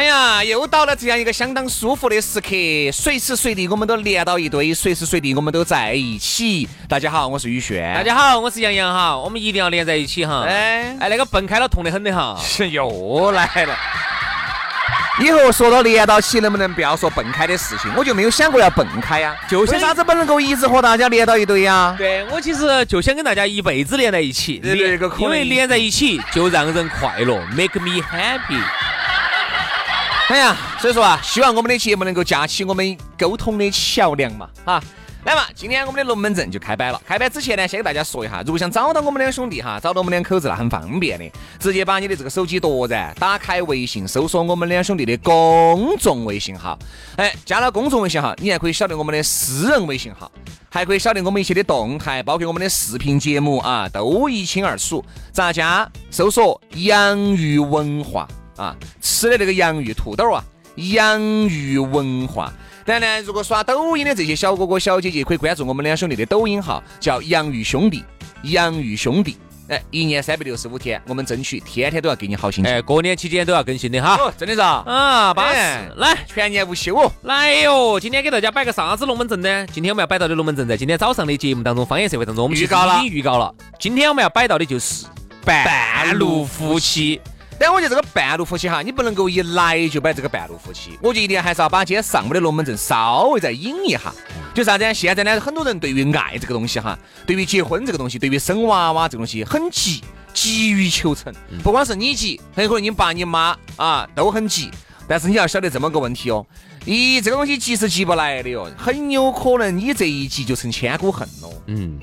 哎呀，又到了这样一个相当舒服的时刻，随时随地我们都连到一堆，随时随地我们都在一起。大家好，我是宇轩。大家好，我是杨洋哈，我们一定要连在一起哈。哎哎，那个蹦开了痛得很的哈。是又来了。以后说到连到起，能不能不要说蹦开的事情？我就没有想过要蹦开呀。就为啥子不能够一直和大家连到一堆呀？对我其实就想跟大家一辈子连在一起，因为连在一起就让人快乐，make me happy。哎呀，所以说啊，希望我们的节目能够架起我们沟通的桥梁嘛，哈。来嘛，今天我们的龙门阵就开摆了。开摆之前呢，先给大家说一下，如果想找到我们两兄弟哈，找到我们两口子那很方便的，直接把你的这个手机夺然打开微信，搜索我们两兄弟的公众微信号。哎，加了公众微信号，你还可以晓得我们的私人微信号，还可以晓得我们一些的动态，包括我们的视频节目啊，都一清二楚。咋加？搜索洋芋文化啊，吃的那个洋芋土豆啊，洋芋文化。当然呢，如果刷抖音的这些小哥哥小姐姐，可以关注我们两兄弟的抖音号，叫洋芋兄弟，洋芋兄弟。哎，一年三百六十五天，我们争取天天都要给你好心情。哎，过年期间都要更新的哈。哦，真的是啊，啊，巴哎适。来全年无休哦。来哟，今天给大家摆个啥子龙门阵呢？今天我们要摆到的龙门阵，在今天早上的节目当中，方言社会当中，我们预告了已经预告了。今天我们要摆到的就是半路夫妻。但我觉得这个半路夫妻哈，你不能够一来就摆这个半路夫妻，我觉得一定还是要把今天上午的龙门阵稍微再引一下。就啥子呢？现在呢，很多人对于爱这个东西哈，对于结婚这个东西，对于生娃娃这个东西很急，急于求成。不光是你急，很有可能你爸你妈啊都很急。但是你要晓得这么个问题哦，咦这个东西急是急不来的哟，很有可能你这一急就成千古恨了，嗯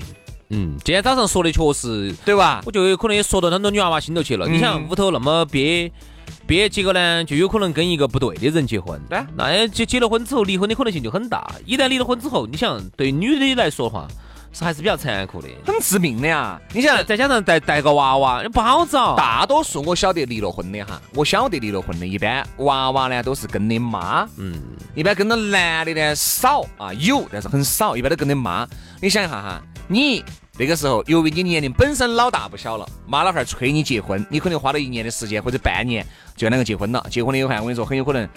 嗯，今天早上说的确实，对吧？我就有可能也说到很多女娃娃心头去了。嗯你想屋头那么憋憋，结果呢，就有可能跟一个不对的人结婚。对啊那结结了婚之后，离婚的可能性就很大。一旦离了婚之后，你想对女的来说的话，是还是比较残酷的。很致命的呀！你想，再加上带带个娃娃，不好找。大多数我晓得离了婚的哈，我晓得离了婚的，一般娃娃呢都是跟的妈，嗯，一般跟着男的呢少啊，有但是很少，一般都跟的妈。你想一下哈，你那个时候，由于你年龄本身老大不小了，妈老汉儿催你结婚，你可能花了一年的时间或者半年就两个结婚了。结婚了以后，我跟你说，很有可能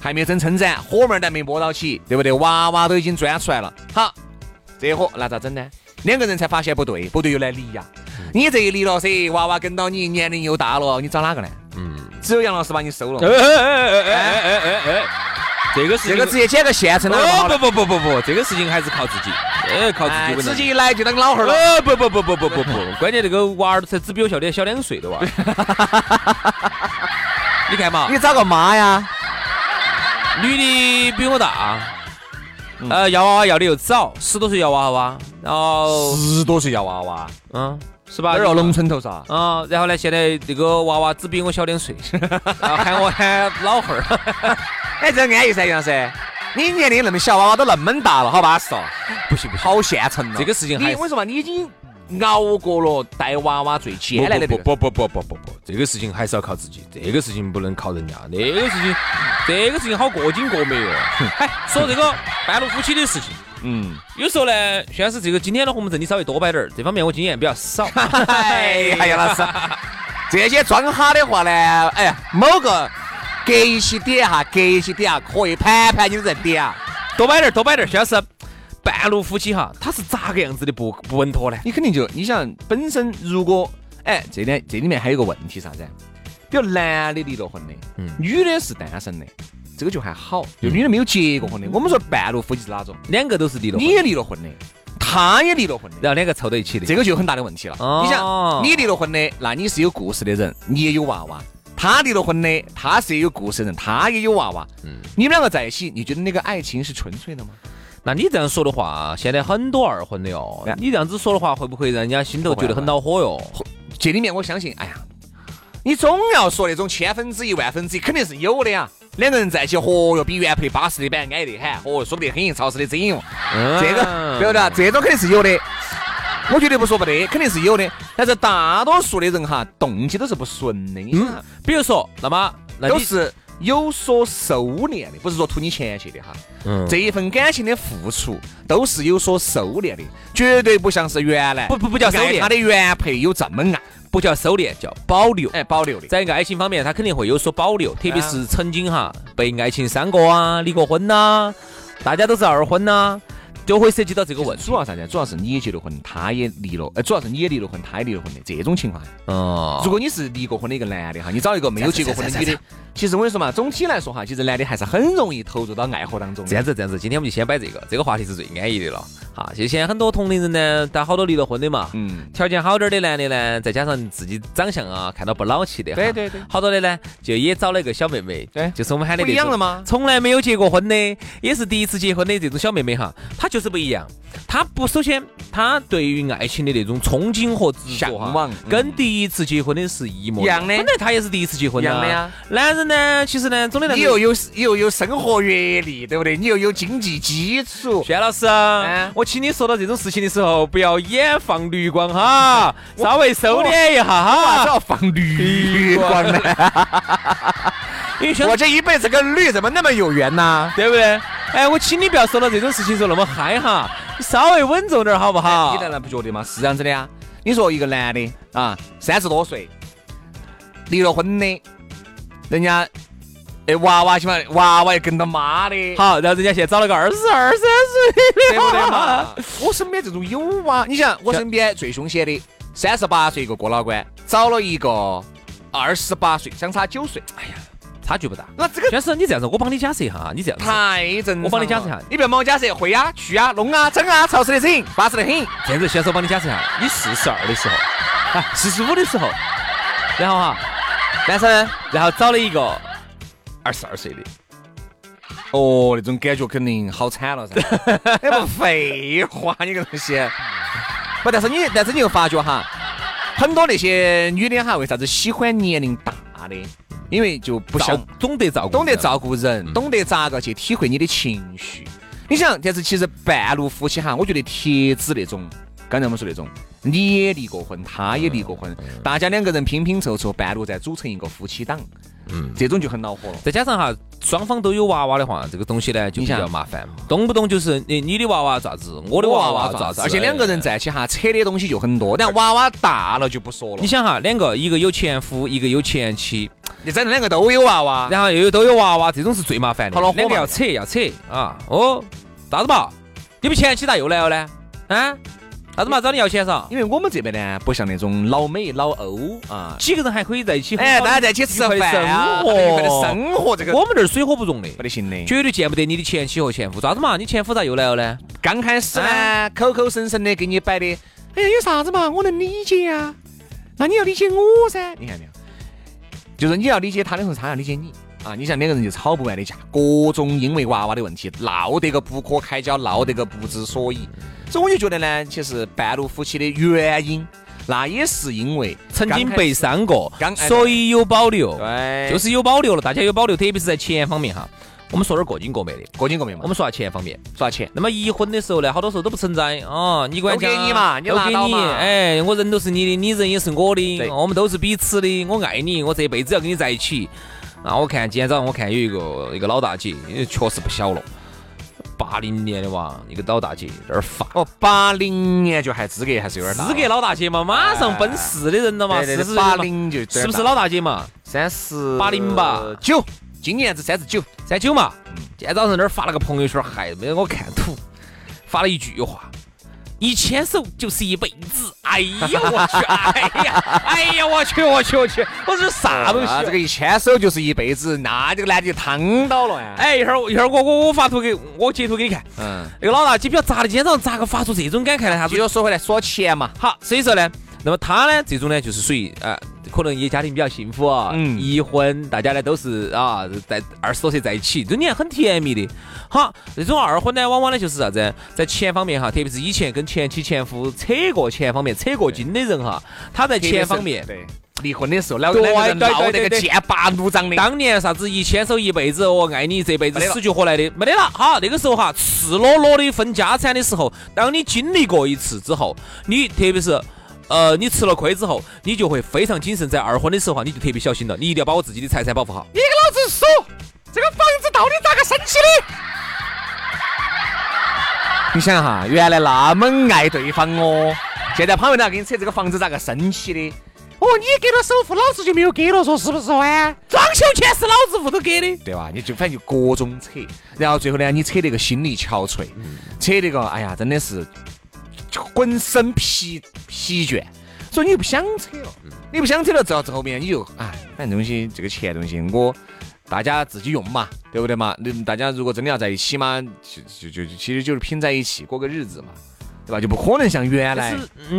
还没真撑展，火苗还没摸到起，对不对？娃娃都已经钻出来了。好，这伙那咋整呢？两个人才发现不对，不对又来离呀、你这一离了噻，娃娃跟到你，年龄又大了，你找哪个呢？嗯，只有杨老师把你收了。哎哎哎哎哎哎哎这个事情这个直接捡个现成的好哦。不不不不不，这个事情还是靠自己，哎，靠自己哎，稳当直接一来就当老汉儿了。哦不不不不不不不，关键这个娃儿才只比我小点小两岁的娃儿。你看嘛，你找个妈呀？女的比我大，嗯呃，要娃娃要的又早，十多岁要娃娃，然后十多岁要娃娃，嗯，是吧？哪儿哦？农村头噻。啊，然后呢，现在这个娃娃只比我小两岁，然 后喊我喊老汉儿。哎，这安逸噻，杨老师。你年龄那么小，娃娃都那么大了，好巴适哦。不行不行，好现成了。这个事情还你我跟你说嘛，你已经熬过了带娃娃最艰难的不不不不不不，这个事情还是要靠自己，这个事情不能靠人家，那个事情，这个事情好过筋过美哦。哎，说这个半路夫妻的事情，嗯。有时候呢，虽然是这个今天的龙门阵你稍微多摆点儿，这方面我经验比较少。哎呀，杨老师，这些装哈的话呢，哎呀，某个隔一起点哈，隔一起点啊，可以盘盘你的人点啊。多摆点儿，多摆点儿，主要是半路夫妻哈，他是咋个样子的不不稳妥呢？你肯定就你想本身如果哎，这里这里面还有个问题啥子？比如男的离了婚的，嗯女的是单身的，这个就还好，就女的没有结过婚的。我们说半路夫妻是哪种？两个都是离了婚，你也离了婚的，他也离了婚的，然后两个凑到一起的。这个就有很大的问题了。哦你想，你离了婚的，那你是有故事的人，你也有娃娃；他离了婚的，他是有故事的人，他也有娃娃。嗯，你们两个在一起，你觉得那个爱情是纯粹的吗？那你这样说的话，现在很多二婚的哦哎，你这样子说的话，会不会让人家心头觉得很恼火哟？这里面我相信，哎呀，你总要说那种千分之一、万分之一，肯定是有的呀。两个人在一起，嚯哟，比原配巴适的板矮得很，嚯，说不得很，潮湿的真哟。这个对不对？这种肯定是有的，我觉得不说不得，肯定是有的。但是大多数的人哈，动机都是不纯的，你想啊，比如说，那么那你都是有所收敛的，不是说图你钱去的哈。嗯这一份感情的付出都是有所收敛的，绝对不像是原来不不不叫收敛他的原配有这么爱，不叫收敛，叫保留。哎，保留的。在爱情方面，他肯定会有所保留，特别是曾经哈被爱情伤过啊、离过婚呐、大家都是二婚呐、就会涉及到这个问题主。要啥子？主要是你也结了婚，他也离了，呃，主要是你也离了婚，他也离了婚的这种情况。哦，如果你是离过婚的一个男的哈，你找一个没有结过婚的女的，其实我跟你说嘛，总体来说哈，其实男的还是很容易投入到爱河当中的。这样子，这样子，今天我们就先摆这个，这个话题是最安逸的了。哈，就现在很多同龄人呢，但好多离了婚的嘛，嗯，条件好点儿的男的呢，再加上自己长相啊，看到不老气的，对对对好多的呢，就也找了一个小妹妹，对就是我们喊的不一那种样了吗从来没有结过婚的，也是第一次结婚的这种小妹妹哈，她就是不一样。他不，首先他对于爱情的那种憧憬和执着哈向往，跟第一次结婚的是一模一样的本来他也是第一次结婚一样的呀。男人呢，其实呢，总的来说你又有你又有生活阅历，对不对？你又有经济基础，轩老师我请你说到这种事情的时候，不要眼放绿光哈，稍微收敛一下为啥子哈。要放绿光呢？因为轩我这一辈子跟绿怎么那么有缘呢？对不对？哎，我请你不要说到这种事情时候那么嗨哈，你稍微稳重点儿好不好？你难道不觉得吗？是这样子的呀。你说一个男的啊，三十多岁，离了婚的，人家哎娃娃起码娃娃也跟他妈的，好，然后人家现在找了个二十二三岁对不对嘛？我身边这种有啊，你想我身边最凶险的，三十八岁一个过老倌，找了一个二十八岁，相差九岁，哎呀，差距不大。那这个先生，你这样子，我帮你假设一下哈，你这样子，太正常。我帮你假设一下你不要帮我假设，会啊，去啊，弄啊，整啊，潮湿的很，巴适的很。这样子，先生我帮你假设一下，你四十二的时候，啊，四十五的时候，然后哈，男生，然后找了一个二十二岁的，哦，那种感觉肯定好惨了噻。那不废话，你个东西。不，但是你，但是你又发觉哈，很多那些女的哈，为啥子喜欢年龄大的？因为就不照像懂得照顾，懂得照顾人，懂得咋个去体会你的情绪。你想，但是其实半路夫妻哈，我觉得铁子那种，刚才我们说那种，你也离过婚，他也离过婚，大家两个人拼拼凑凑，半路再组成一个夫妻档，嗯，这种就很恼火了。再加上哈，双方都有娃娃的话，这个东西呢就比较麻烦，动不动就是你你的娃娃咋子，我的娃娃咋子，而且两个人在一起哈，扯的东西就很多。但娃娃大了就不说了你，想哈，两个一个有前夫，一个有前妻，你整的两个都有娃娃，然后又有都有娃娃，这种是最麻烦的好恼。火嘛两个要扯要扯啊！哦，咋子嘛？你们前妻咋又来了呢？啊？啥子嘛？找你要钱噻？因为我们这边呢，不像那种老美老欧啊，几个人还可以在一起哎，大家在一起吃饭啊，生愉快的活。生活这个我们这儿水火不容的，不得行的。绝对见不得你的前妻和前夫。咋子嘛？你前夫咋又来了呢？刚开始呢，口口声声的给你摆的，哎呀，有啥子嘛，我能理解啊。那你要理解我噻，你看没有？就是你要理解他的时候，他要理解你啊。你像两个人就吵不完的架，各种因为娃娃的问题闹得个不可开交，闹得个不知所以。所以我就觉得呢，其实半路夫妻的原因，那也是因为曾经被伤过所以有保留。对，就是有保留了，大家有保留，特别是在钱方面哈。我们说点过紧过美的，过紧过脉嘛。我们说下钱方面。说下钱，那么一婚的时候呢，好多时候都不存在啊，你管都给你嘛你都给你，拿到嘛哎，我人都是你的，你人也是我的对，我们都是彼此的，我爱你，我这辈子要跟你在一起。啊，我看今天早上我看有一个一个老大姐，确实不小了，八零年的哇，一个老大姐在那儿发。哦，八零年就还资格还是有点大。资格老大姐嘛，马上奔四的人了嘛，四十八零就是不是老大姐嘛？三十八零吧九，今年子三十九。三九嘛。今天早上那儿发了个朋友圈，还没让我看图，发了一句话：一牵手就是一辈子。哎呀我去，哎呀，哎呀我去我去我去，我这啥东西？这个一牵手就是一辈子，那这个男的就烫到了呀。哎，一会儿一会儿我我我发图给我截图给你看。嗯，那个老大姐不要咋的，今天早上咋个发出这种感慨呢？他说：“又说回来，说钱嘛。好，所以说呢，那么他呢，这种呢就是属于啊。可能也家庭比较幸福啊，嗯一婚大家呢都是啊，在二十多岁在一起，这年很甜蜜的。好，这种二婚呢，往往呢就是啥子，在钱方面哈，特别是以前跟前妻前夫扯过钱方面扯过筋的人哈，他在钱方面对离婚的时候，老两个人闹得个剑拔弩张的。当年啥子一牵手一辈子，我爱你这辈子死去活来的没得了。好，那个时候哈，赤裸裸的分家产的时候，当你经历过一次之后，你特别是。呃，你吃了亏之后，你就会非常谨慎，在二婚的时候哈，你就特别小心了，你一定要把我自己的财产保护好。你给老子说，这个房子到底咋个升起的？你想哈，原来那么爱对方哦，现在旁边人给你扯这个房子咋个升起的？哦，你给了首付，老子就没有给了，说是不是啊？装修钱是老子屋头给的，对吧？你就反正就各种扯，然后最后呢，你扯那个心力憔悴，扯那个，哎呀，真的是。浑身疲疲倦，所以你就不想扯了。你不想扯了，之后之后面你就哎，反正东西这个钱东西，我大家自己用嘛，对不对嘛？你大家如果真的要在一起嘛，就就就其实就是拼在一起过个日子嘛，对吧？就不可能像原来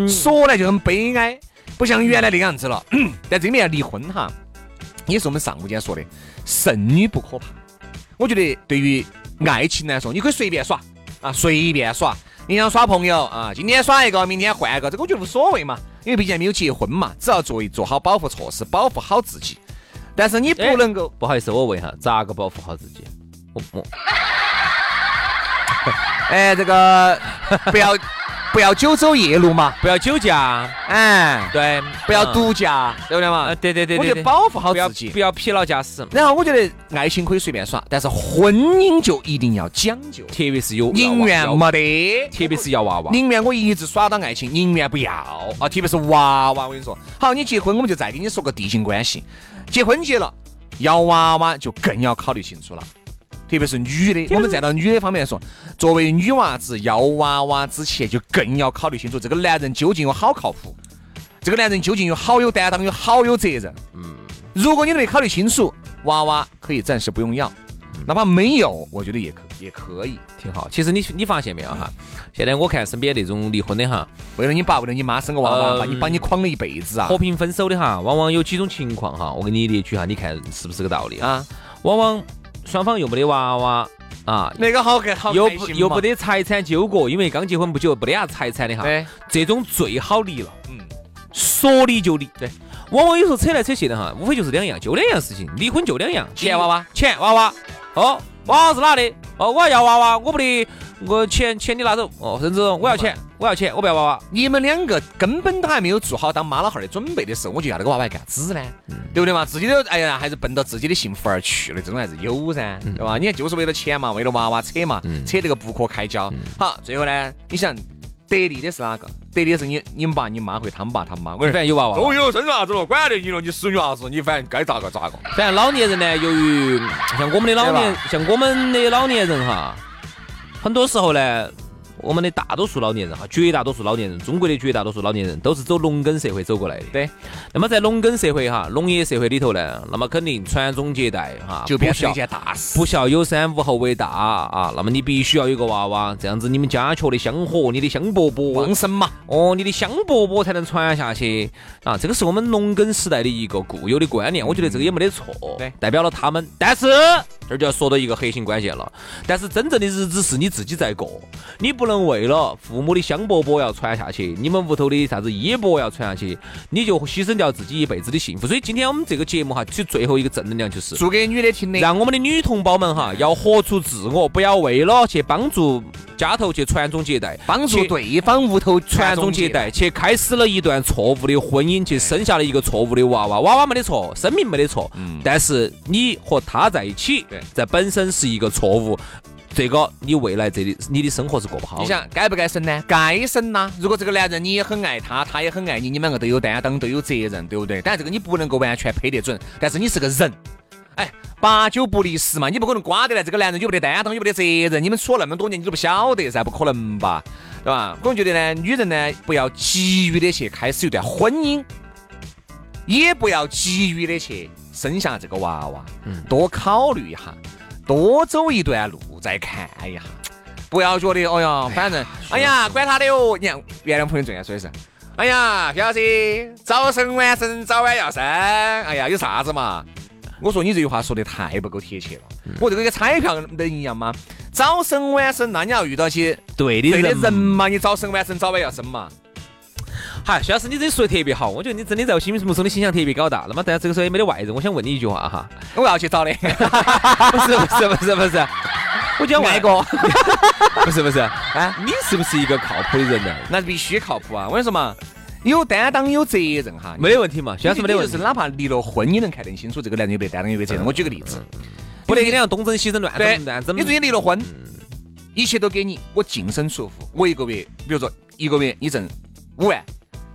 说来就很悲哀，不像原来那个样子了。但这里面要离婚哈，也是我们上午间说的，剩女不可怕。我觉得对于爱情来说，你可以随便耍啊，随便耍。你想耍朋友啊？今天耍一个，明天换一个，这个我觉得无所谓嘛，因为毕竟没有结婚嘛，只要做做好保护措施，保护好自己。但是你不能够，不好意思，我问一下，咋个保护好自己？我 我，哎，这个不要。不要久走夜路嘛，不要酒驾，哎，对，不要毒驾，对不对嘛？对对对我觉得保护好自己，不要疲劳驾驶。然后我觉得爱情可以随便耍，但是婚姻就一定要讲究，特别是有宁愿没得，特别是要娃娃，宁愿我一直耍到爱情，宁愿不要。啊！特别是娃娃，我跟你说，好，你结婚我们就再给你说个递进关系，结婚结了要娃娃就更要考虑清楚了。特别是女的，我们站到女的方面来说，作为女娃子要娃娃之前，就更要考虑清楚这个男人究竟有好靠谱，这个男人究竟有好有担当，有好有责任。嗯，如果你都没考虑清楚，娃娃可以暂时不用要，哪怕没有，我觉得也可也可以，挺好。其实你你发现没有哈？现在我看身边那种离婚的哈，为了你爸为了你妈生个娃娃，把你把你诓了一辈子啊！和平分手的哈，往往有几种情况哈，我给你列举哈，你看是不是个道理啊？往往。双方又没得娃娃啊，那个好好又不又不得财产纠葛，因为刚结婚不久，没得啥财产的哈。对，这种最好离了，嗯，说离就离。对，往往有时候扯来扯去的哈，无非就是两样，就两样事情，离婚就两样，钱娃娃，钱娃娃。哦，娃娃是哪的？哦，我要要娃娃，我不得。我钱钱你拿走哦，甚至我要钱，我要钱，我不要娃娃。你们两个根本都还没有做好当妈老汉儿的准备的时候，我就要那个娃娃干子呢？对不对嘛？自己都哎呀，还是奔着自己的幸福而去的，这种还是有噻，对吧？你看就是为了钱嘛，为了娃娃扯嘛，扯这个不可开交。好，最后呢，你想得利的是哪个？得利的是你你们爸你妈或他们爸他们妈。我反正有娃娃，终于有生娃子了，管得你了，你死女娃子，你反正该咋个咋个。反正老年人呢，由于像我们的老年，像我们的老年人哈，很多时候呢。我们的大多数老年人哈，绝大多数老年人，中国的绝大多数老年人都是走农耕社会走过来的。对。那么在农耕社会哈，农业社会里头呢，那么肯定传宗接代哈，就变成一件大事。不孝有三，无后为大啊。那么你必须要有个娃娃，这样子你们家缺的香火，你的香饽饽旺盛嘛。哦，你的香饽饽才能传下去啊。这个是我们农耕时代的一个固有的观念，我觉得这个也没得错。对。代表了他们，但是这就要说到一个核心关键了。但是真正的日子是你自己在过，你不能为了。父母的香饽饽要传下去，你们屋头的啥子衣钵要传下去，你就牺牲掉自己一辈子的幸福。所以今天我们这个节目哈，其实最后一个正能量就是做给女的听的，让我们的女同胞们哈要活出自我，不要为了去帮助家头去传宗接代，帮助对方屋头传宗接代，去开始了一段错误的婚姻，去生下了一个错误的娃娃。娃娃没得错，生命没得错，但是你和他在一起，在本身是一个错误。这个你未来这里你的生活是过不好。你想该不该生呢？该生呐！如果这个男人你也很爱他，他也很爱你，你们两个都有担当，都有责任，对不对？但这个你不能够完全配得准。但是你是个人，哎，八九不离十嘛，你不可能瓜得来这个男人有没得担当，有没得责任？你们处了那么多年，你都不晓得噻，不可能吧？对吧？我觉得呢，女人呢不要急于的去开始一段婚姻，也不要急于的去生下这个娃娃，多考虑一下，多走一段路再看一下，不要觉得哦呀，反正哎呀，管他的哦。你看原来朋友最爱说的是，哎呀，小子，早生晚生，早晚要生，哎呀，有啥子嘛？我说你这句话说的太不够贴切了。我这个跟彩票能一样吗？早生晚生，那你要遇到些对的人嘛？你早生晚生，早晚要生嘛？嗨，徐老师，你这说的特别好，我觉得你真的在我心目中的形象特别高大。那么，但是这个时候也没得外人，我想问你一句话哈，我要去找的，不是不是不是不是，我讲外国，不是不是啊，你是不是一个靠谱的人呢？那必须靠谱啊！我跟你说嘛。有担当有责任哈，没得问题嘛。徐老师没得问题，就是哪怕离了婚，你能看得清楚这个男人有没担当有没责任。我举个例子，不得跟你样东征西征乱乱整。你最近离了婚，一切都给你，我净身出户。我一个月，比如说一个月你挣五万，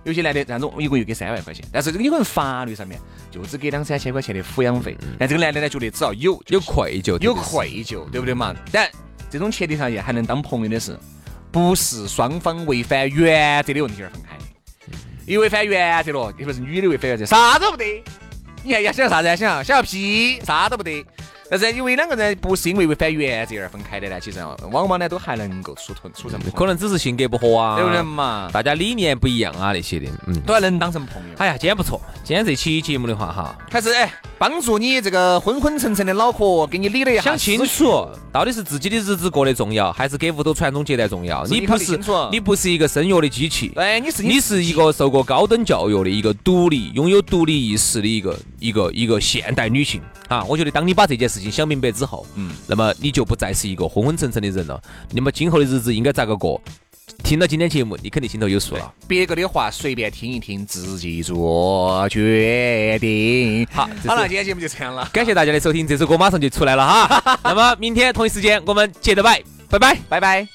有些男的这样子，我一个月给三万块钱，但是这个有可能法律上面就只给两三千块钱的抚养费。但这个男的呢，觉得只要有有愧疚，有愧疚，对不对嘛？但这种前提条件还能当朋友的是，不是双方违反原则的问题而分开。一违反原则了，特别是女的违反原则，啥都不得。你看要想啥子？想要想要屁，啥都不得。但是因为两个人不是因为违反原则而分开的呢，其实往往呢都还能够处成处成，可能只是性格不合啊，对不对嘛？大家理念不一样啊那些的，嗯，都还能当成朋友。哎呀，今天不错，今天这期节目的话哈，还是哎帮助你这个昏昏沉沉的脑壳给你理了一下，想清楚到底是自己的日子过得重要，还是给屋头传宗接代重要？你不是你不是一个生育的机器，对，你是你是一个受过高等教育的一个独立、拥有独立意识的一个一个一个现代女性啊！我觉得当你把这件事情想明白之后。嗯，那么你就不再是一个昏昏沉沉的人了。那么今后的日子应该咋个过？听到今天节目，你肯定心头有数了。别个的话随便听一听，自己做决定。好，好了，今天节目就这样了。感谢大家的收听，这首歌马上就出来了哈。那么明天同一时间我们接着拜，拜拜，拜拜。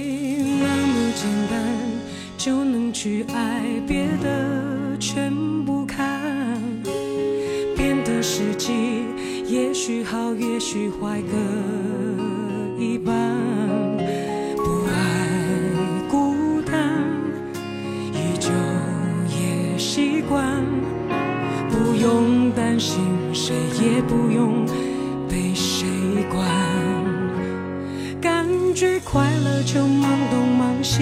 去爱，别的全不看，变得实际，也许好，也许坏，各一半。不爱孤单，依旧也习惯，不用担心，谁也不用被谁管，感觉快乐就忙东忙西。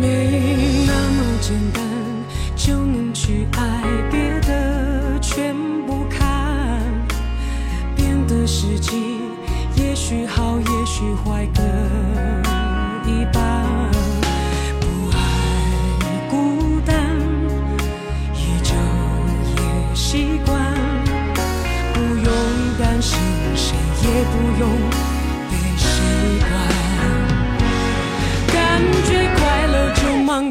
没那么简单就能去爱别的全不看。变得实际也许好也许坏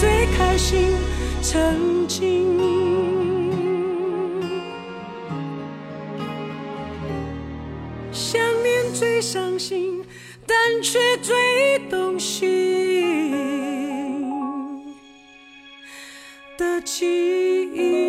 最开心曾经。想念最伤心但却最动心的记忆。